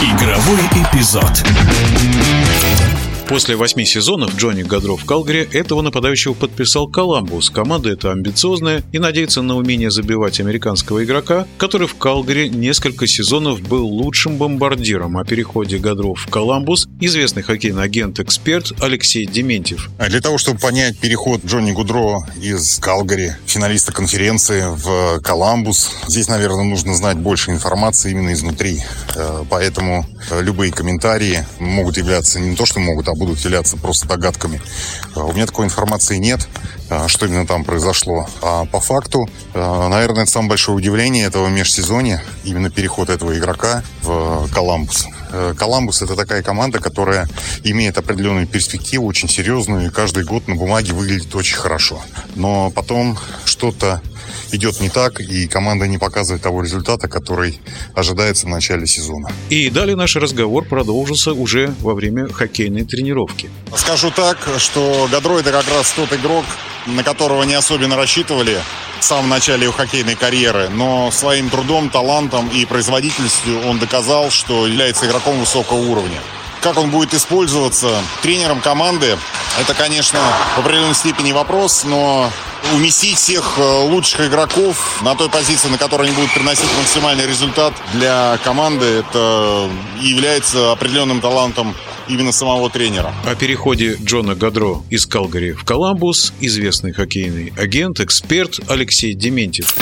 Игровой эпизод. После восьми сезонов Джонни Гадро в Калгари этого нападающего подписал Коламбус. Команда эта амбициозная и надеется на умение забивать американского игрока, который в Калгари несколько сезонов был лучшим бомбардиром. О переходе Гадро в Коламбус известный хоккейный агент-эксперт Алексей Дементьев. А Для того, чтобы понять переход Джонни Гудро из Калгари, финалиста конференции, в Коламбус, здесь, наверное, нужно знать больше информации именно изнутри. Э, Поэтому э, любые комментарии могут являться не то, что могут, а будут являться просто догадками. Э, У меня такой информации нет, э, что именно там произошло. А по факту, э, наверное, это самое большое удивление этого межсезонья, именно переход этого игрока в Коламбус. Э, Коламбус это такая команда, которая имеет определенную перспективу, очень серьезную, и каждый год на бумаге выглядит очень хорошо. Но потом что-то идет не так, и команда не показывает того результата, который ожидается в начале сезона. И далее наш разговор продолжился уже во время хоккейной тренировки. Скажу так, что Гадро это как раз тот игрок, на которого не особенно рассчитывали в самом начале его хоккейной карьеры, но своим трудом, талантом и производительностью он доказал, что является игроком высокого уровня. Как он будет использоваться тренером команды, это, конечно, в определенной степени вопрос, но уместить всех э, лучших игроков на той позиции, на которой они будут приносить максимальный результат для команды, это является определенным талантом именно самого тренера. О переходе Джона Гадро из Калгари в Коламбус известный хоккейный агент, эксперт Алексей Дементьев.